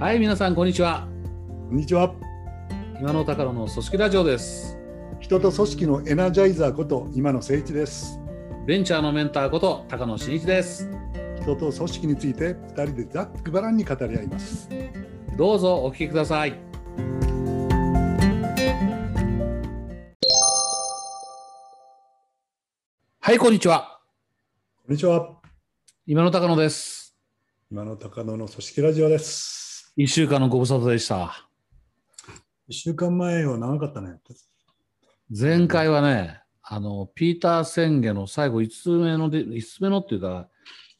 はい、皆さん、こんにちは。こんにちは。今の高野の組織ラジオです。人と組織のエナジャイザーこと今野誠一です。ベンチャーのメンターこと高野真一です。人と組織について二人でざっくばらんに語り合います。どうぞお聞きください。はい、こんにちは。こんにちは。今の高野です。今野高野の組織ラジオです。一週間のご無沙汰でした。一週間前は長かったね。前回はね、あの、ピーター宣言の最後5つ目ので、5つ目のっていうか、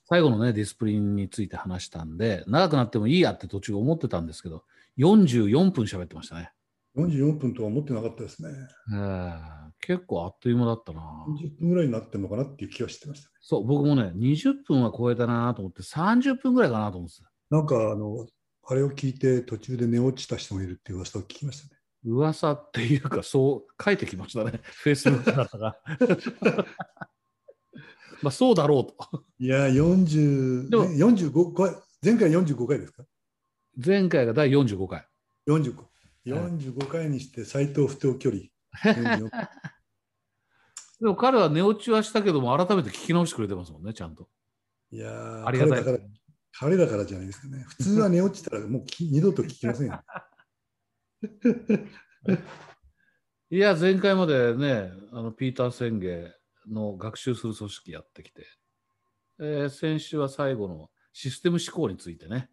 最後のね、ディスプリンについて話したんで、長くなってもいいやって途中思ってたんですけど、44分喋ってましたね。44分とは思ってなかったですね。えー結構あっという間だったな。40分ぐらいになってるのかなっていう気はしてましたね。そう、僕もね、20分は超えたなと思って、30分ぐらいかなと思ってた。なんかあの、あれを聞いて途中で寝落ちた人もいるっていう噂を聞きましたね。噂っていうか、そう書いてきましたね。フェイスブックだったが。まあ、そうだろうと。いや、40、でもね、45回、前回45回ですか？前回が第45回。45, 45回にして斎藤不当距離44 でも彼は寝落ちはしたけども、改めて聞き直してくれてますもんね、ちゃんと。いやーありがたい彼だから彼だからじゃないですかね。普通は寝落ちたらもうき二度と聞きませんよ。いや、前回までね、あのピーター宣言の学習する組織やってきて、えー先週は最後のシステム思考についてね、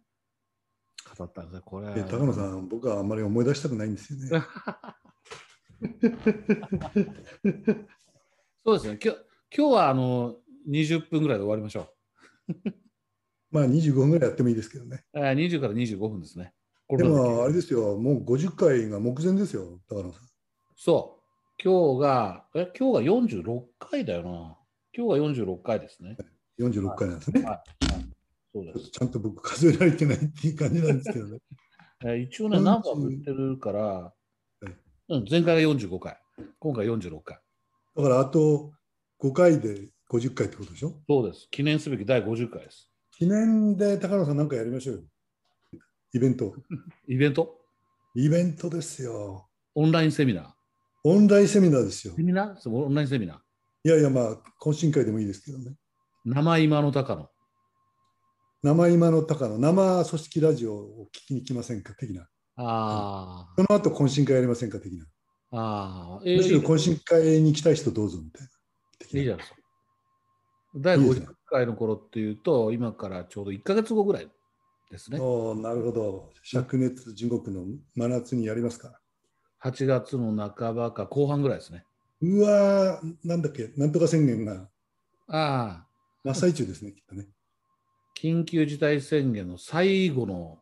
語ったんですね。これで高野さん僕はあんまり思い出したくないんですよね。そうですね。今日今日はあの20分ぐらいで終わりましょまあ25分ぐらいやってもいいですけどねう。えー20から25分ですね。こでもあれですよもう50回が目前ですよ高野さんそう。今日が、え、今日が46回だよな。今日が46回ですね。46回なんですね、はい。はい、そうです。ちゃんと僕数えられてないっていう感じなんですけどね えー一応ね、40ナンバー振ってるから、うん、前回が45回、今回46回。だからあと5回で50回ってことでしょ？そうです。記念すべき第50回です。記念で高野さんなんかやりましょうよ。イベント。イベント？イベントですよ。オンラインセミナー？オンラインセミナーですよ。セミナー？オンラインセミナー？いやいやまあ懇親会でもいいですけどね。生今の高野。生今の高野。生組織ラジオを聞きに来ませんか的な。あその後懇親会やりませんか的な。あ、ああ、えーむしろ懇親会に来たい人どうぞみたいな。いいじゃないですか。第いいですね。50回の頃っていうと、今からちょうど1ヶ月後ぐらいですね。おーなるほど。灼熱地獄の真夏にやりますか。8月の半ばか後半ぐらいですね。うわーなんだっけ。なんとか宣言が。ああ、真っ最中ですねきっとね。緊急事態宣言の最後の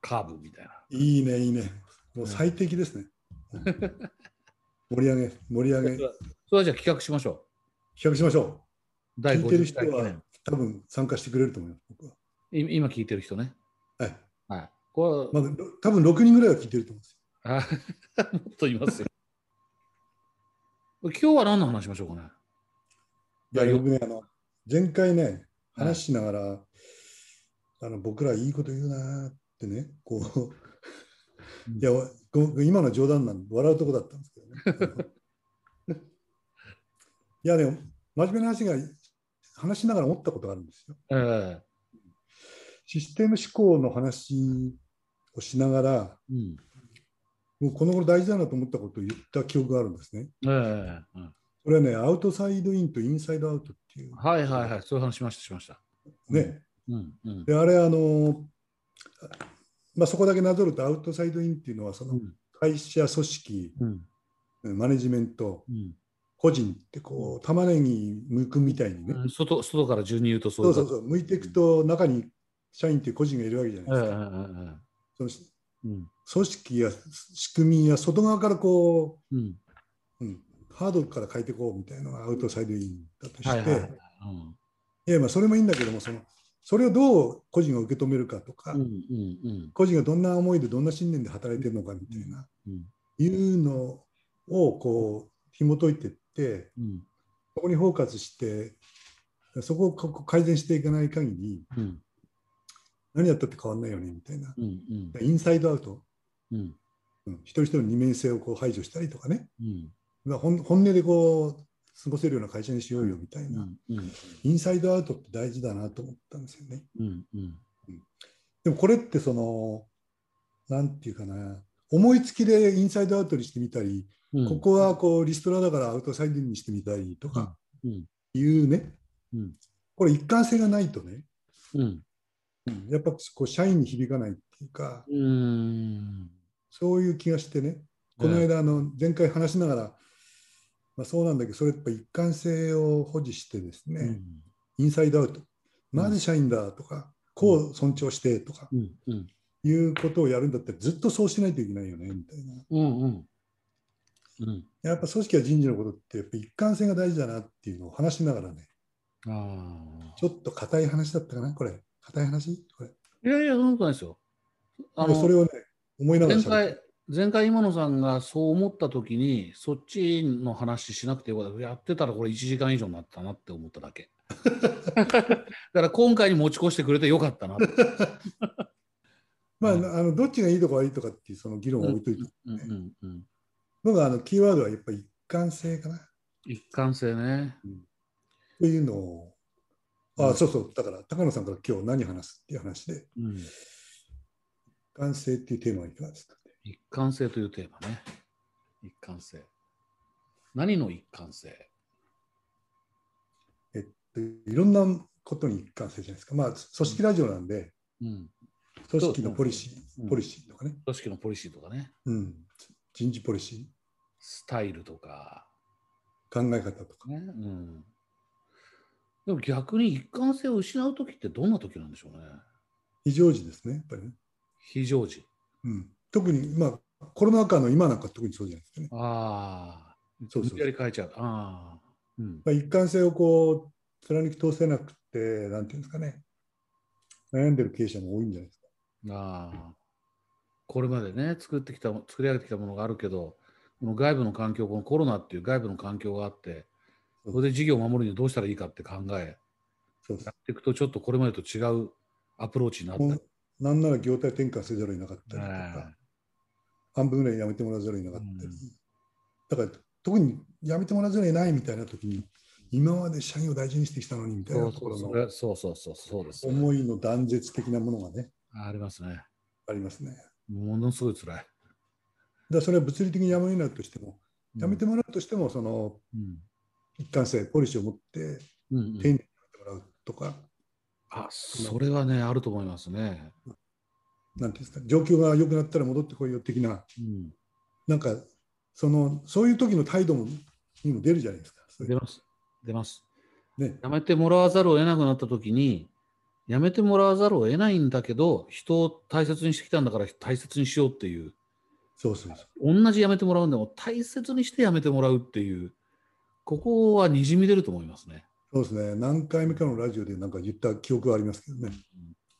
カーブみたいな。いいねいいね。もう最適ですね。盛り上げ盛り上げ。企それはじゃあ企画しましょ画しましょう。第聞いてる50人は多分参加してくれると思います僕はい今聞いてる人ね。はいはい。これ、まあ、多分6人ぐらいは聞いてると思うんですよあ もっといますよ。今日は何の話しましょうかね？いや、いや僕ね、あの、前回ね、話しながら、あの、僕らいいこと言うなーってね、こう、うんいや、ご今の冗談なんで、笑うとこだったんですけどね。いや、でも、真面目な話が、話しながら思ったことがあるんですよ。えシステム思考の話をしながら、えうん。もうこの頃大事だなと思ったことを言った記憶があるんですね。ええうんそれはね、アウトサイドインとインサイドアウトっていう。はいはいはい。そういう話しました、しました。ね。うんうん。で、あれ、あの、まあ、そこだけなぞると、アウトサイドインっていうのは、そのうん会社、組織、うんマネジメント、うん個人って、こう、玉ねぎ剥くみたいにね、うん外外から順に言うとそいううそうそうそう、剥いていくと、中に社員っていう個人がいるわけじゃないですか。ええそのえうん。組織や仕組みや外側からこうん。う、うん、ハードから変えていこうみたいなのがアウトサイドインだとして、はいはいはい。いやまあそれもいいんだけどもそのそれをどう個人が受け止めるかとか、個人がどんな思いでどんな信念で働いてるのかみたいな、うんいうのをこう紐解いていってうん。そこにフォーカスしてそこを改善していかない限りうん。何やったって変わんないよねみたいな。うんうん。インサイドアウト、うん。うん、一人一人の二面性をこう排除したりとかね、うん。まあ本本音でこう過ごせるような会社にしようよみたいな、うんうん。インサイドアウトって大事だなと思ったんですよね。うん。うん。でもこれってその、なんていうかな、思いつきでインサイドアウトにしてみたり、うん。ここはこうリストラだからアウトサイドにしてみたりとかうん。いうね、うん。これ一貫性がないとね、うん。うん。やっぱこう社員に響かないっていうか、うん。そういう気がしてね、この間あの前回話しながら、まあ、そうなんだけど、それやっぱ一貫性を保持してですね、うん。インサイドアウト、なぜ社員だとか、こう尊重してとか。うん。うんいうことをやるんだったら、ずっとそうしないといけないよねみたいな。うんうんうんやっぱ組織や人事のことって、やっぱ一貫性が大事だなっていうのを話しながらね、ああちょっと硬い話だったかな、これ。硬い話？これ。いやいや、そんなことないですよ。あのそれをね、思いながら前回、前回今野さんがそう思ったときに、そっちの話しなくてよかった。やってたらこれ1時間以上になったなって思っただけ。だから今回に持ち越してくれてよかったな。まあ、うん。あのどっちがいいとか悪いとかっていうその議論を置いといて、うんうんうん、僕はあのキーワードはやっぱり一貫性かな。一貫性ね。というのを、あそうそう、だから高野さんから今日何話すっていう話で、うん、一貫性っていうテーマはいかがですか一貫性というテーマね。一貫性。何の一貫性？えっと、いろんなことに一貫性じゃないですか。まあ、組織ラジオなんで、うん。組織のポリシうんー、ポリシーとかね、組織のポリシーとかね。うん、人事ポリシスタイルとか。ー、考え方とか。ね。うん。でも逆に一貫性を失うときってどんなときなんでしょうね。非常時ですね、やっぱりね。非常時。うん、特に、まあ、コロナ禍の今なんか特にそうじゃないですかね。ああ。そうそうそうやり変えちゃう。ああ。うん。まあ、一貫性をこう貫き通せなくて、なんていうんですかね、悩んでる経営者も多いんじゃないですか。ああ。これまでね、作ってきた、作り上げてきたものがあるけど、この外部の環境、このコロナっていう外部の環境があって、それで事業を守るにはどうしたらいいかって考え、そうやっていくとちょっとこれまでと違うアプローチになった。なんなら業態転換せざるを得なかったりとねか、半分ぐらいやめてもらわざるを得なかったり、うん。だから特にやめてもらわざるを得ないみたいな時に、今まで社員を大事にしてきたのにみたいそなところのうそうそうそうそうそうです、思いの断絶的なものがね、ありますね。ありますね。ものすごい辛い。らそれは物理的にやめないとしても、うんやめてもらうとしても、そのうん一貫性、ポリシーを持ってうんうん丁寧にやってもらうとか、あそれはね、あると思いますね。なんていうんですか、状況が良くなったら戻ってこいよ的な、うん、なんか、その、そういう時の態度もにも出るじゃないですか。出ます。出ます。ね、やめてもらわざるを得なくなったときに、やめてもらわざるを得ないんだけど、人を大切にしてきたんだから大切にしようっていう、そうそうそう。同じやめてもらうんでも大切にしてやめてもらうっていう、ここはにじみ出ると思いますね。そうですね。何回目かのラジオでなんか言った記憶はありますけどね。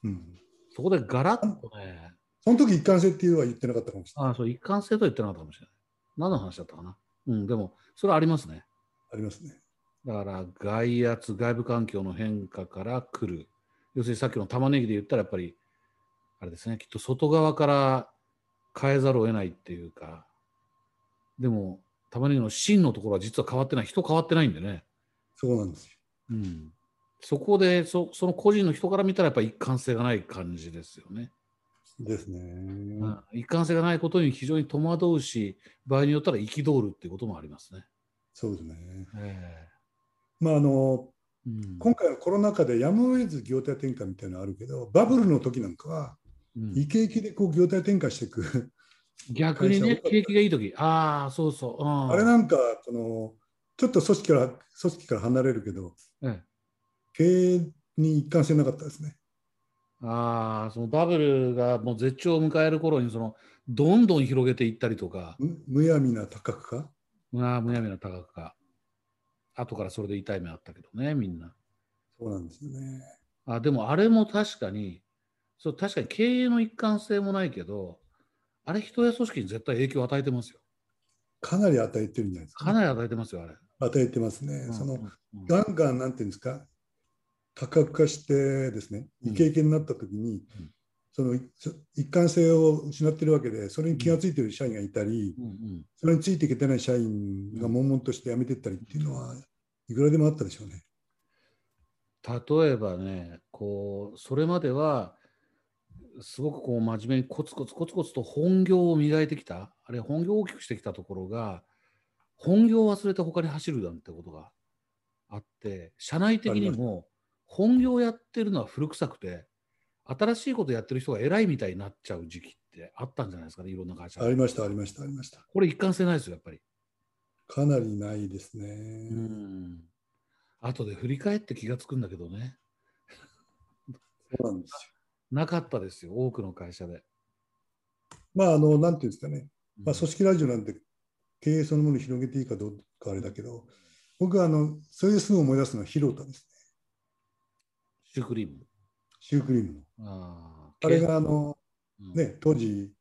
うん。そこでガラッとね、その時一貫性っていうのは言ってなかったかもしれない。ああ、そう、一貫性とは言ってなかったかもしれない。何の話だったかな。うん、でも、それはありますね。ありますね。だから、外圧、外部環境の変化から来る。要するにさっきの玉ねぎで言ったら、やっぱり、あれですね、きっと外側から変えざるを得ないっていうか、でも、玉ねぎの芯のところは実は変わってない。人変わってないんでね。そうなんですよ。うん。そこでそ、その個人の人から見たら、やっぱり一貫性がない感じですよね。ですね。うん一貫性がないことに非常に戸惑うし、場合によったら憤るっていうこともありますね。そうですね。えまああのえうん今回のコロナ禍でやむを得ず業態転換みたいなのあるけど、バブルの時なんかは、うんイケイケでこう業態転換していく。逆にね景気がいいとき、ああ、そうそう。うんあれなんか、この、ちょっと組織から、組織から離れるけど、ええ経営に一貫性なかったですね。ああ、そのバブルがもう絶頂を迎える頃に、その、どんどん広げていったりとか、むむやみな多角化まあ、むやみな高くか。後からそれで痛い目あったけどね、みんな。そうなんですよね。あでも、あれも確かに、そう確かに経営の一貫性もないけど、あれ、人や組織に絶対影響を与えてますよ。かなり与えてるんじゃないですか、かなり与えてますよ、あれ。与えてますね。うんそのうんうんガンガンなんていうんですか、多角化してですね、うんイケイケになった時に、うんそのそ一貫性を失ってるわけで、それに気がついてる社員がいたり、うんうんそれについていけてない社員が悶々として辞めてったりっていうのは、いくらでもあったでしょうね。例えばね、こう、それまでは、すごくこう真面目にコツコツコツコツと本業を磨いてきた、あるいは本業を大きくしてきたところが、本業を忘れて他に走るなんてことがあって、社内的にも本業をやってるのは古臭くて、新しいことやってる人が偉いみたいになっちゃう時期ってあったんじゃないですかね、いろんな会社でありました、ありました、ありました。これ一貫性ないですよ、やっぱり。かなりないですね。うん。後で振り返って気がつくんだけどね。そうなんですよ。なかったですよ、多くの会社で。まあ、あの、なんていうんですかね、まあ、うん組織ラジオなんて経営そのものを広げていいかどうかあれだけど、僕はあの、それですぐ思い出すのは広田ですね。シュークリーム。シュークリームの。ああれがあの、うん、ね、当時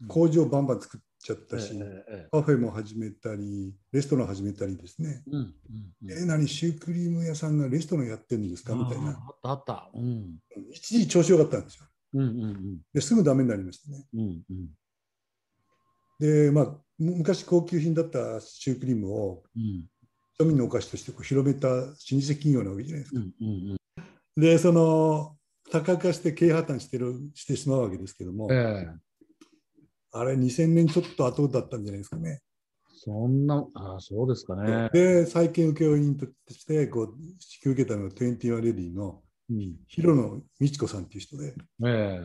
うん工場バンバン作っちゃったえし、えええカフェも始めたり、レストラン始めたりですね。うんうんうんえ、何、シュークリーム屋さんがレストランやってるんですか？みたいな。ああったあった。うん一時調子良かったんですよ。うんうんですぐダメになりましたね。うんうんうんで、まあ、む昔高級品だったシュークリームをうん庶民のお菓子としてこう広めた老舗企業なわけじゃないですか。うんうんうんで、その多角化して経営破綻してるしてしまうわけですけども、ええ。あれ2000年ちょっと後だったんじゃないですかね。そんな、ああ、そうですかね。で、再建請負人としてこう引き受けたのが21レディのうん、広野美智子さんっていう人で、え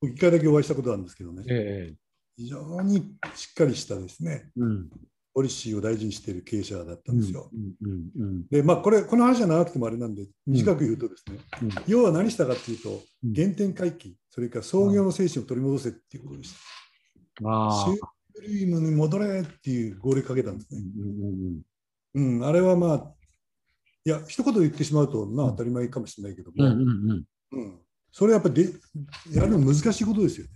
僕一回だけお会いしたことあるんですけどね。え、ええ。非常にしっかりしたですね、うんポリシーを大事にしている経営者だったうんんですよ。うんうんうんで、まあ、これ、この話は長くてもあれなんで、短く言うとですね、うん。要は何したかっていうと、うん。原点回帰、それから創業の精神を取り戻せっていうことでした。ああ。シュークリームに戻れっていう号令かけたんですうんね。うんうん。うん、あれはまあ、いや、一言言ってしまうと、まあ当たり前かもしれないけども、うんうんうん。うん。それはやっぱりでやるの難しいことですよ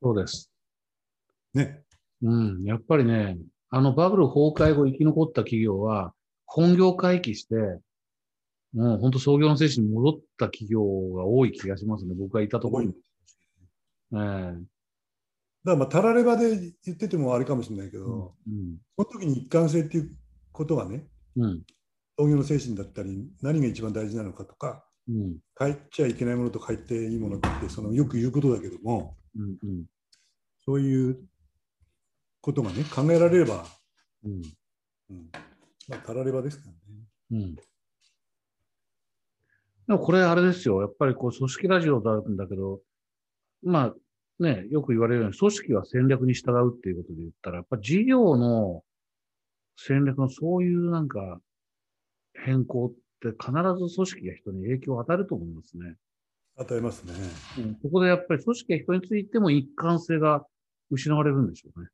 そうです。ね。うん、やっぱりね、あのバブル崩壊後生き残った企業は、本業回帰して、もう本当創業の精神に戻った企業が多い気がしますね、僕がいたところ。に。ええ。だからまあ、たらればで言っててもあれかもしれないけど、うんその時に一貫性っていうことがね、うん。創業の精神だったり、何が一番大事なのかとか、うん。変えちゃいけないものと変えていいものってそのよく言うことだけども、うんうん。そういうことがね、考えられれば、うんうんまあ、たらればですからね。うんでもこれあれですよ、やっぱりこう組織ラジオなんだけど、まあね、よく言われるように、組織は戦略に従うっていうことで言ったら、やっぱ事業の戦略のそういうなんか変更って必ず組織や人に影響を与えると思いますね。与えますね。うん、ここでやっぱり組織や人についても一貫性が失われるんでしょうね。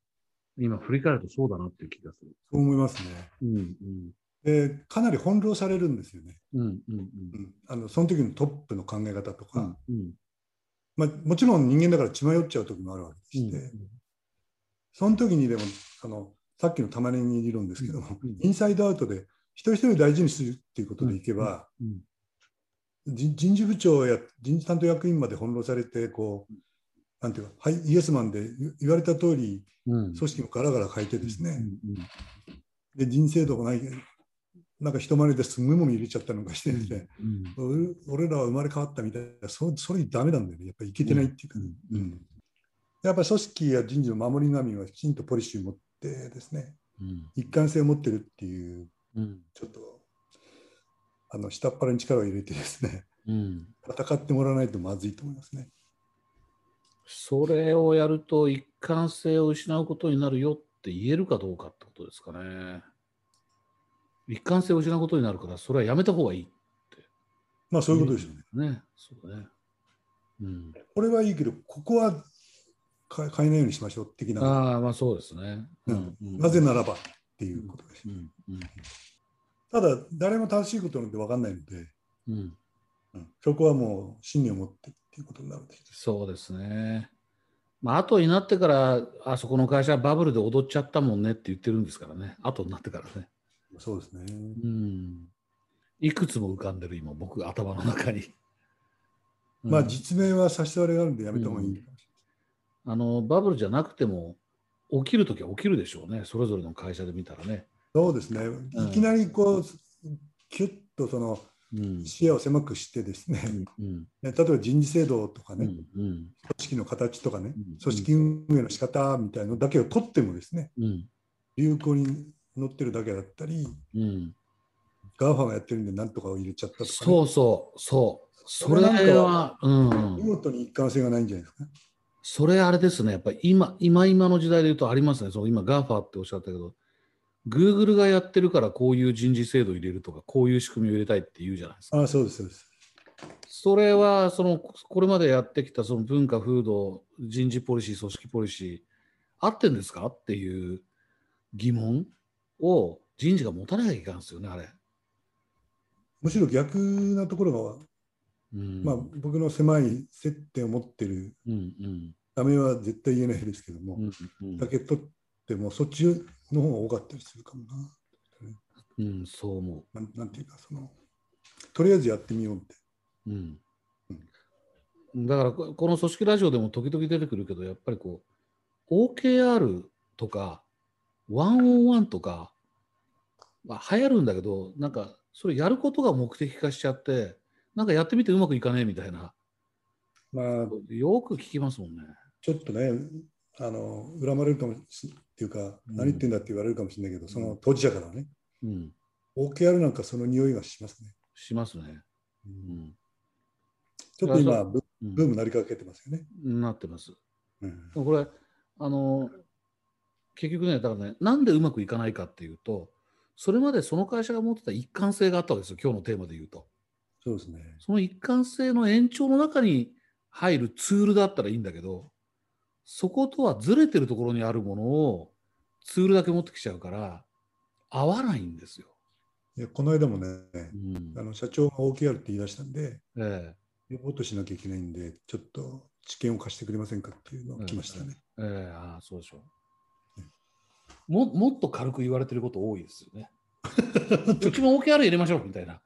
今振り返るとそうだなっていう気がする。そう思いますね。うんで、かなり翻弄されるんですよね。うんうんうん。うん、あのその時のトップの考え方とか、うんうん。まあ、もちろん人間だから血迷っちゃう時もあるわけでうんして、その時にでもあのさっきの玉ねぎ理論ですけども、うんインサイドアウトで一人一人大事にするっていうことでいけば、うん人人事部長や人事担当役員まで翻弄されてこう、なんていうか、はい、イエスマンで言言われた通りうん。組織もガラガラ変えてですね、で人生度がないなんか人前ですごいもの入れちゃったのかしてですね、うん俺俺らは生まれ変わったみたいなそそれダメなんだよね。やっぱりいけてないっていうか、うんうん。やっぱり組織や人事の守り神はきちんとポリシーを持ってですね。うん。一貫性を持ってるっていううん。ちょっとあの下っ腹に力を入れてですね。うん。戦ってもらわないとまずいと思いますね。それをやると一貫性を失うことになるよって言えるかどうかってことですかね。一貫性を失うことになるから、それはやめた方がいいまあそういうことですよね。ね。そうだね。うん、これはいいけどここは変えないようにしましょう的な、ああ、まあそうですね。うんうんなぜならばっていうことです。うんうんただ誰も正しいことなんて分かんないので、うん、うんそこはもう信念を持ってっていうことになるんです。そうですね。まあ後になってから、あそこの会社はバブルで踊っちゃったもんねって言ってるんですからね。後になってからね。そうですね。うんいくつも浮かんでる今僕頭の中に。まあうん実名は差し障りがあるんでやめた方がいいかもしあのバブルじゃなくても起きるときは起きるでしょうねそれぞれの会社で見たらね。そうですね。いきなりこう、キュッとそのうん視野を狭くしてですね、うん。例えば人事制度とかね、組織の形とかね、うん組織運営の仕方みたいのだけを取ってもですね、うん。流行に乗ってるだけだったり、うん。 GAFA がやってるんで何とかを入れちゃったとか、ね、そうそうそう。そそれは、うん。見、事に一貫性がないんじゃないですか？それあれですね。やっぱり今今今の時代で言うとありますね。そう今 GAFA っておっしゃったけど Google がやってるからこういう人事制度入れるとかこういう仕組みを入れたいって言うじゃないですか。ああ、そうです、そうです。それはそのこれまでやってきたその文化風土人事ポリシー組織ポリシー合ってんですか？っていう疑問を人事が持たなきゃいけないんですよねあれ。むしろ逆なところが、うんまあ、僕の狭い接点を持ってるうんうんためは絶対言えないですけども、うんうんだけ取ってもそっちの方が多かったりするかもな。うんそう思なんなんていうかその、とりあえずやってみようって。う。うんだからここの組織ラジオでも時々出てくるけどやっぱりこう OKR とか101とか、まあ、流行るんだけどなんかそれやることが目的化しちゃってなんかやってみてうまくいかねえみたいなまあ、よく聞きますもんね。ちょっとね、あの恨まれるかもしっていうか、うん何言ってんだって言われるかもしれないけど、その当事者からはね、うん、OKR なんかその匂いがしますね。しますね。うんちょっと今、そブうんブームなりかけてますよね。なってます。うんこれあの結局ねだからねなんでうまくいかないかっていうとそれまでその会社が持ってた一貫性があったわけですよ今日のテーマで言うとそうですね。その一貫性の延長の中に入るツールだったらいいんだけどそことはずれてるところにあるものをツールだけ持ってきちゃうから合わないんですよ。いやこの間もね、うんあの社長が OKR って言い出したんで、えレポートしなきゃいけないんで、ちょっと知見を貸してくれませんかっていうのが来ましたね。えええああそうでしょうももっと軽く言われてること多いですよね。うちも OKR 入れましょうみたいな。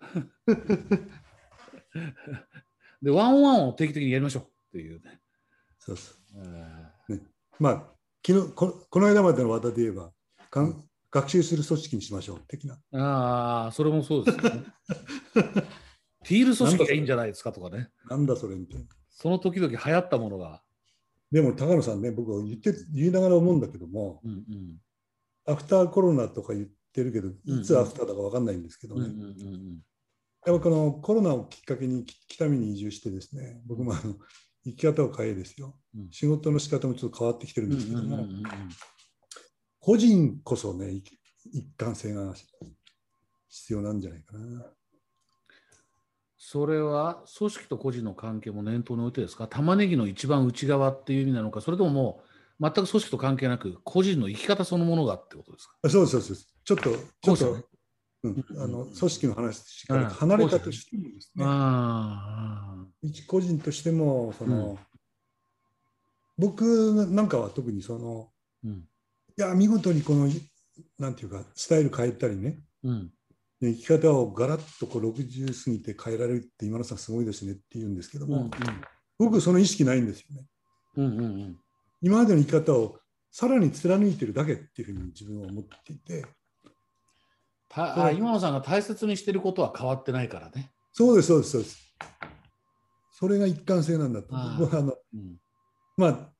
で、ワンオンワンを定期的にやりましょうっていうね。そうそうえまあ昨日こ、この間までの話題で言えば、かん学習する組織にしましょう的な。えああ、それもそうですよね。ティール組織がいいんじゃないですかとかね。なんだそれみたいな。その時々流行ったものが。でも高野さんね、僕は言って言いながら思うんだけども、うんうんアフターコロナとか言ってるけど、うんいつアフターだか分かんないんですけどね、やっぱこのコロナをきっかけにき北見に移住してですね、僕もあの生き方を変えですよ、うん。仕事の仕方もちょっと変わってきてるんうんですけども、うんうんうんうん個人こそね、い一貫性が必要なんじゃないかな。それは組織と個人の関係も念頭に置いてですか？玉ねぎの一番内側っていう意味なのか？それとももう全く組織と関係なく個人の生き方そのものがってことですか？あそうそうです。ちょっと、ちょっと、ね。うん。うんあの組織の話から離れたとしてもですね、あ一個人としても、その、僕なんかは特にその、あ、うん。いや、見事にこの、なんていうか、スタイル変えたりね、うん。で生き方をガラッとこう60過ぎて変えられるって今野さんすごいですねって言うんですけどうんも、僕その意識ないんですよね。うんうんうん。今までの生き方をさらに貫いてるだけっていうふうに自分は思っていて、たあ今野さんが大切にしてることは変わってないからね。そうです、そうです、そうです。それが一貫性なんだと。僕はあの、うん。まあ、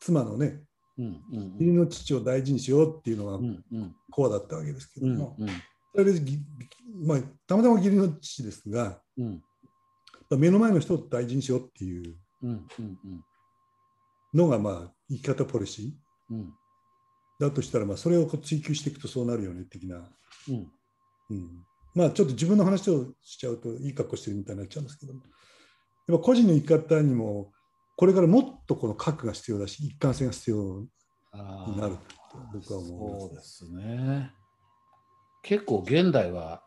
妻のね、うんうん義理の父を大事にしようっていうのがうんうん。コアだったわけですけうんども、うんそれでぎまあ、たまたま義理の父ですが、うん。目の前の人を大事にしようっていうのが、まあ、生き方ポリシー。うん。だとしたら、まあ、それをこう追求していくとそうなるよね的な、うん。うん、まあちょっと自分の話をしちゃうといい格好してるみたいになっちゃうんですけどもやっぱ個人の生き方にもこれからもっとこの核が必要だし一貫性が必要あになる僕は思いまそうですね。結構現代は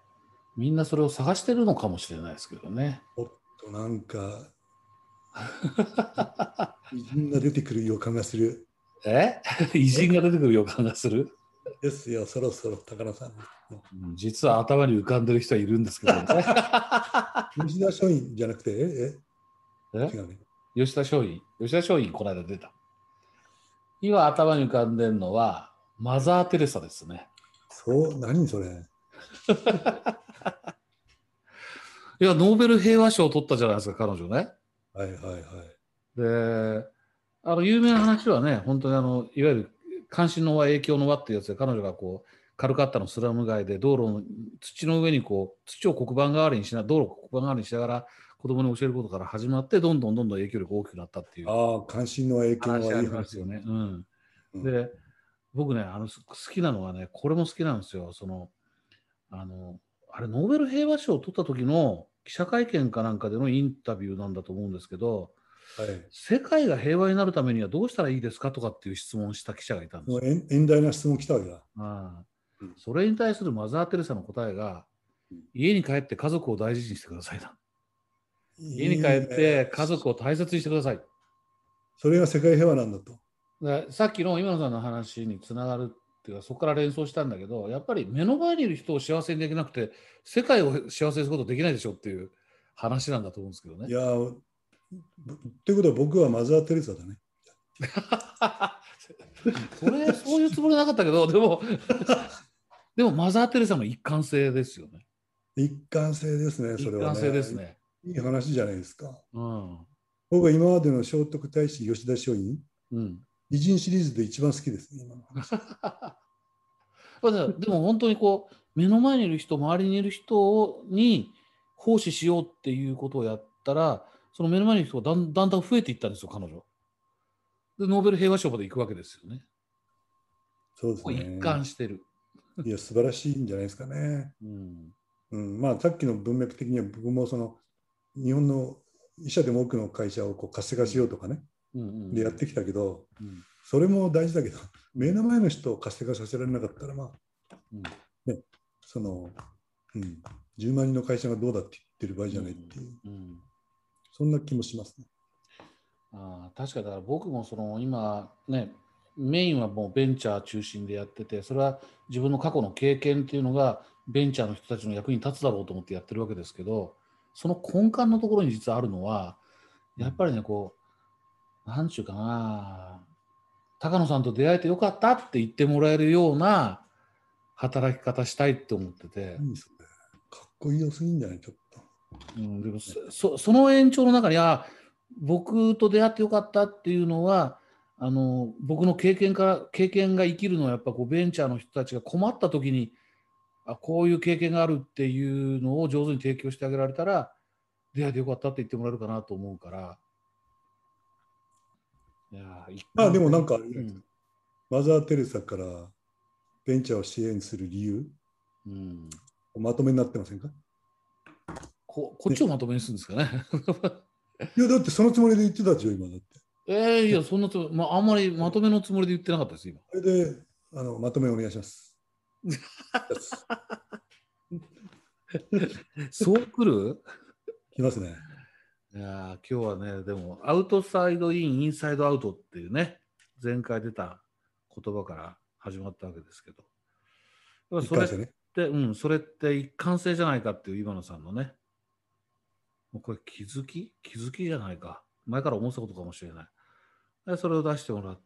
みんなそれを探してるのかもしれないですけどね。おっとなんか 偉人が出てくる予感がするえ？偉人が出てくる予感がする？ですよ、そろそろ高野さん。うん実は頭に浮かんでる人はいるんですけどね。吉田松陰じゃなくて、え？え？え違うね。吉田松陰。吉田松陰、この間出た。今頭に浮かんでるのは、マザー・テレサですね。そう、何それ？いや、ノーベル平和賞を取ったじゃないですか、彼女ね。はいはいはい。で、あの、有名な話はね、本当にあの、いわゆる関心の輪、影響の輪っていうやつで、彼女がこう、カルカッタのスラム街で道路の土の上にこう、土を黒板代わりにしな、道路を黒板代わりにしながら子供に教えることから始まって、どんどんどんどん影響力が大きくなったっていうああ、関心の影響はいい話あり話ますよね。うん。うんで、僕ね、あの、す好きなのはね、これも好きなんですよ。その、あの、あれ、ノーベル平和賞を取った時の記者会見かなんかでのインタビューなんだと思うんですけど、はい。世界が平和になるためにはどうしたらいいですかとかっていう質問をした記者がいたんです遠遠大な質問来たわけだ。あそれに対するマザー・テレサの答えがうん、家に帰って家族を大事にしてくださいな。家に帰って家族を大切にしてください。それが世界平和なんだと。でさっきの今野さんの話につながるっていうかそこから連想したんだけどやっぱり目の前にいる人を幸せにできなくて世界を幸せにすることできないでしょっていう話なんだと思うんですけどねい。やー、ということは僕はマザー・テレサだね。それそういうつもりなかったけどでもでもマザー・テレサの一貫性ですよね。一貫性ですね、それは、ね。一貫性ですね。いい話じゃないですか。うん。僕は今までの聖徳太子吉田松陰、うん。偉人シリーズで一番好きですね、今の話。でも本当にこう目の前にいる人周りにいる人に奉仕しようっていうことをやったらその目の前にいる人がだんだんだん増えていったんですよ彼女。でノーベル平和賞まで行くわけですよね。そうですこう一ね。貫してる。いや、素晴らしいんじゃないですかね。うんうん、まあ、さっきの文脈的には僕もその日本の医者でも多くの会社をこう活性化しようとかね、でやってきたけど、うん。それも大事だけど、目の前の人を活性化させられなかったら、まあ、うん。その、うん、10万人の会社がどうだって言ってる場合じゃないっていう、うん。そんな気もしますね。あー確かにだから僕もその今ねメインはもうベンチャー中心でやっててそれは自分の過去の経験っていうのがベンチャーの人たちの役に立つだろうと思ってやってるわけですけどその根幹のところに実はあるのはやっぱりねこうなんちゅうかな高野さんと出会えてよかったって言ってもらえるような働き方したいって思ってて、何それ。かっこいいよすぎんじゃない？ちょっと。うん、でもそそその延長の中にあ僕と出会ってよかったっていうのはあの僕の経験から経験が生きるのはやっぱこうベンチャーの人たちが困った時にあこういう経験があるっていうのを上手に提供してあげられたら出会えてよかったって言ってもらえるかなと思うから。いやあでもなんかうんマザー・テレサからベンチャーを支援する理由、うん、まとめになってませんか？ここっちをまとめにするんですかね。いや、だってそのつもりで言ってたでしょ、今だって。えー、いやそんなつもり、まあ、あんまりまとめのつもりで言ってなかったです今。それであのまとめお願いします。そう来る？きますね。いやー今日はね、でも、アウトサイドイン、インサイドアウトっていうね、前回出た言葉から始まったわけですけど。それってね。て、うん、それって一貫性じゃないかっていう今野さんのね、もうこれ気づき？気づきじゃないか。前から思ってたことかもしれない。でそれを出してもらっ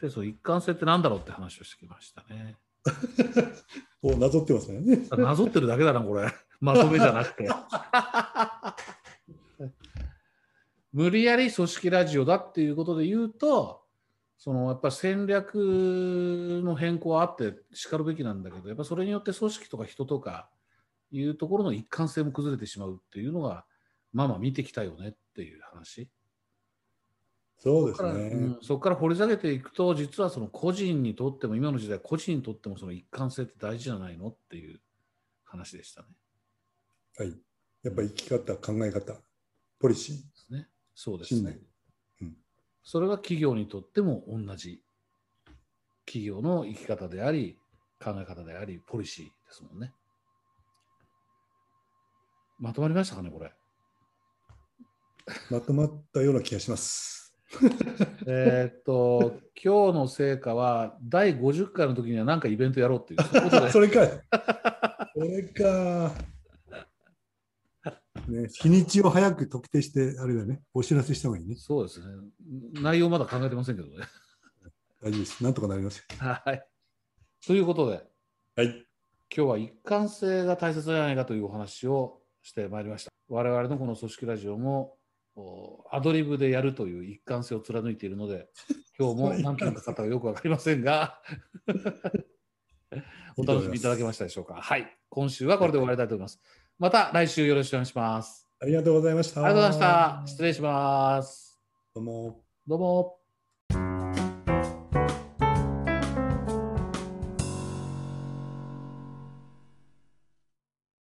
て、その一貫性ってなんだろうって話をしてきましたね。おなぞってますね。なぞってるだけだな、これ。まとめじゃなくて。無理やり組織ラジオだっていうことで言うと、そのやっぱ戦略の変更はあってしかるべきなんだけど、やっぱそれによって組織とか人とかいうところの一貫性も崩れてしまうっていうのが、まあまあ見てきたよねっていう話。そうですそこからね。うんそこから掘り下げていくと、実はその個人にとっても、今の時代、個人にとってもその一貫性って大事じゃないのっていう話でしたね。はい。やっぱり生き方、考え方、ポリシー、ですね。そうですね。。うんそれが企業にとっても同じ企業の生き方であり、考え方であり、ポリシーですもんね。まとまりましたかね、これ。まとまったような気がします。えーっと、今日の成果は、第50回の時には何かイベントやろうっていう、そ それかい。それか。ね、日にちを早く特定して、あれだね、お知らせした方がいいね。そうですね。内容まだ考えてませんけどね。大丈夫です。なんとかなりますよ。はい。ということで、はい。今日は一貫性が大切じゃないかというお話をしてまいりました。我々のこの組織ラジオもおアドリブでやるという一貫性を貫いているので、今日も何件か方はよくわかりませんが、お楽しみいただけましたでしょうか。はい。今週はこれで終わりたいと思います。また来週よろしくお願いします。ありがとうございました。ありがとうございました。失礼します。どうも。どうも。